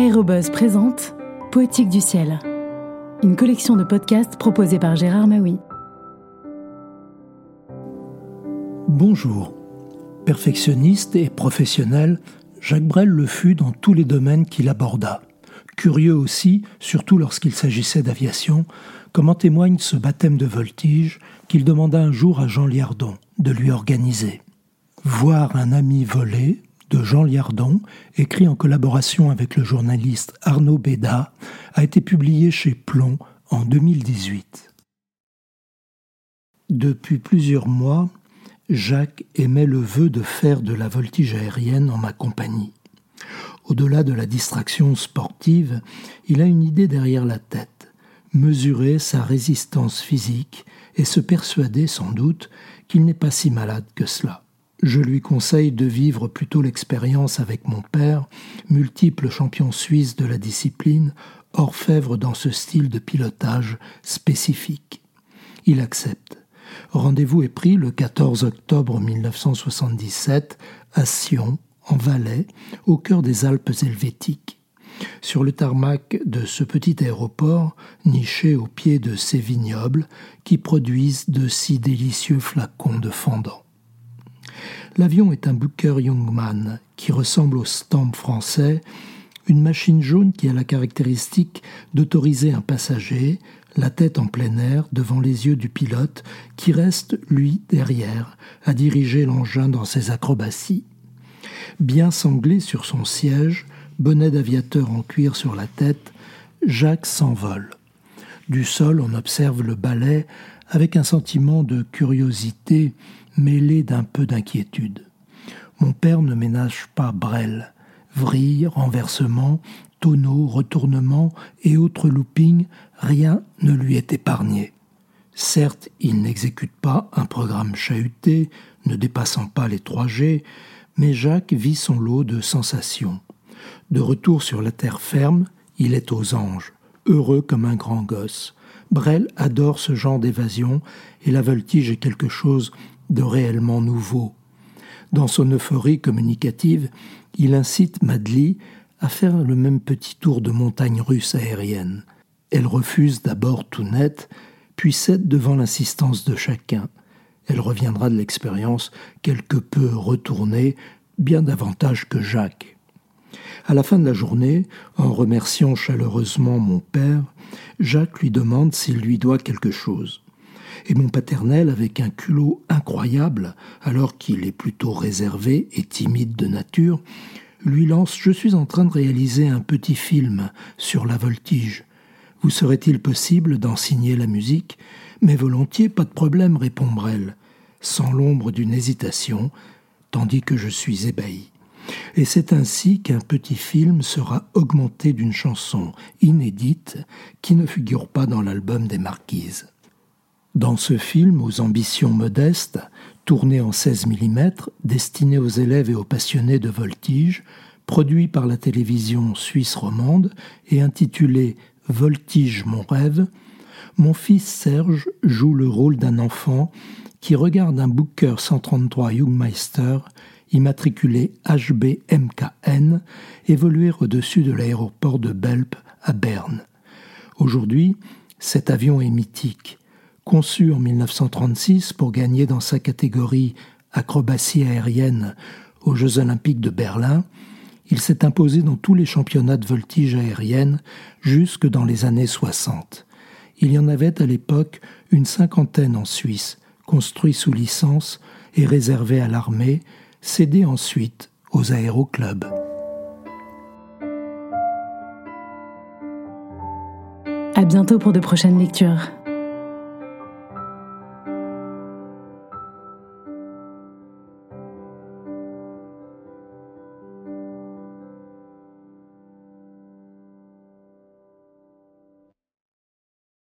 Aérobuzz présente Poétique du ciel, une collection de podcasts proposée par Gérard Maui. Bonjour. Perfectionniste et professionnel, Jacques Brel le fut dans tous les domaines qu'il aborda. Curieux aussi, surtout lorsqu'il s'agissait d'aviation, comme en témoigne ce baptême de voltige qu'il demanda un jour à Jean Liardon de lui organiser. Voir un ami voler, de Jean Liardon, écrit en collaboration avec le journaliste Arnaud Béda, a été publié chez Plomb en 2018. Depuis plusieurs mois, Jacques émet le vœu de faire de la voltige aérienne en ma compagnie. Au-delà de la distraction sportive, il a une idée derrière la tête, mesurer sa résistance physique et se persuader sans doute qu'il n'est pas si malade que cela. Je lui conseille de vivre plutôt l'expérience avec mon père, multiple champion suisse de la discipline, orfèvre dans ce style de pilotage spécifique. Il accepte. Rendez-vous est pris le 14 octobre 1977 à Sion, en Valais, au cœur des Alpes helvétiques. Sur le tarmac de ce petit aéroport, niché au pied de ces vignobles qui produisent de si délicieux flacons de fendant. L'avion est un Booker Youngman qui ressemble au stamp français, une machine jaune qui a la caractéristique d'autoriser un passager, la tête en plein air devant les yeux du pilote, qui reste, lui, derrière, à diriger l'engin dans ses acrobaties. Bien sanglé sur son siège, bonnet d'aviateur en cuir sur la tête, Jacques s'envole. Du sol, on observe le balai avec un sentiment de curiosité mêlé d'un peu d'inquiétude. Mon père ne ménage pas Brel. Vrille, renversement, tonneaux, retournements et autres loopings, rien ne lui est épargné. Certes, il n'exécute pas un programme chahuté, ne dépassant pas les 3G, mais Jacques vit son lot de sensations. De retour sur la terre ferme, il est aux anges, heureux comme un grand gosse. Brel adore ce genre d'évasion, et la voltige est quelque chose de réellement nouveau. Dans son euphorie communicative, il incite Madly à faire le même petit tour de montagne russe aérienne. Elle refuse d'abord tout net, puis cède devant l'insistance de chacun. Elle reviendra de l'expérience quelque peu retournée, bien davantage que Jacques. À la fin de la journée, en remerciant chaleureusement mon père, Jacques lui demande s'il lui doit quelque chose et mon paternel, avec un culot incroyable, alors qu'il est plutôt réservé et timide de nature, lui lance Je suis en train de réaliser un petit film sur la voltige. Vous serait-il possible d'en signer la musique? Mais volontiers, pas de problème, répond Brel, sans l'ombre d'une hésitation, tandis que je suis ébahi. Et c'est ainsi qu'un petit film sera augmenté d'une chanson inédite qui ne figure pas dans l'album des Marquises. Dans ce film aux ambitions modestes, tourné en 16 mm, destiné aux élèves et aux passionnés de voltige, produit par la télévision suisse romande et intitulé Voltige mon rêve, mon fils Serge joue le rôle d'un enfant qui regarde un Booker 133 Jungmeister immatriculé HBMKN évoluer au-dessus de l'aéroport de Belp à Berne. Aujourd'hui, cet avion est mythique Conçu en 1936 pour gagner dans sa catégorie acrobatie aérienne aux Jeux olympiques de Berlin, il s'est imposé dans tous les championnats de voltige aérienne jusque dans les années 60. Il y en avait à l'époque une cinquantaine en Suisse, construits sous licence et réservés à l'armée, cédés ensuite aux aéroclubs. À bientôt pour de prochaines lectures.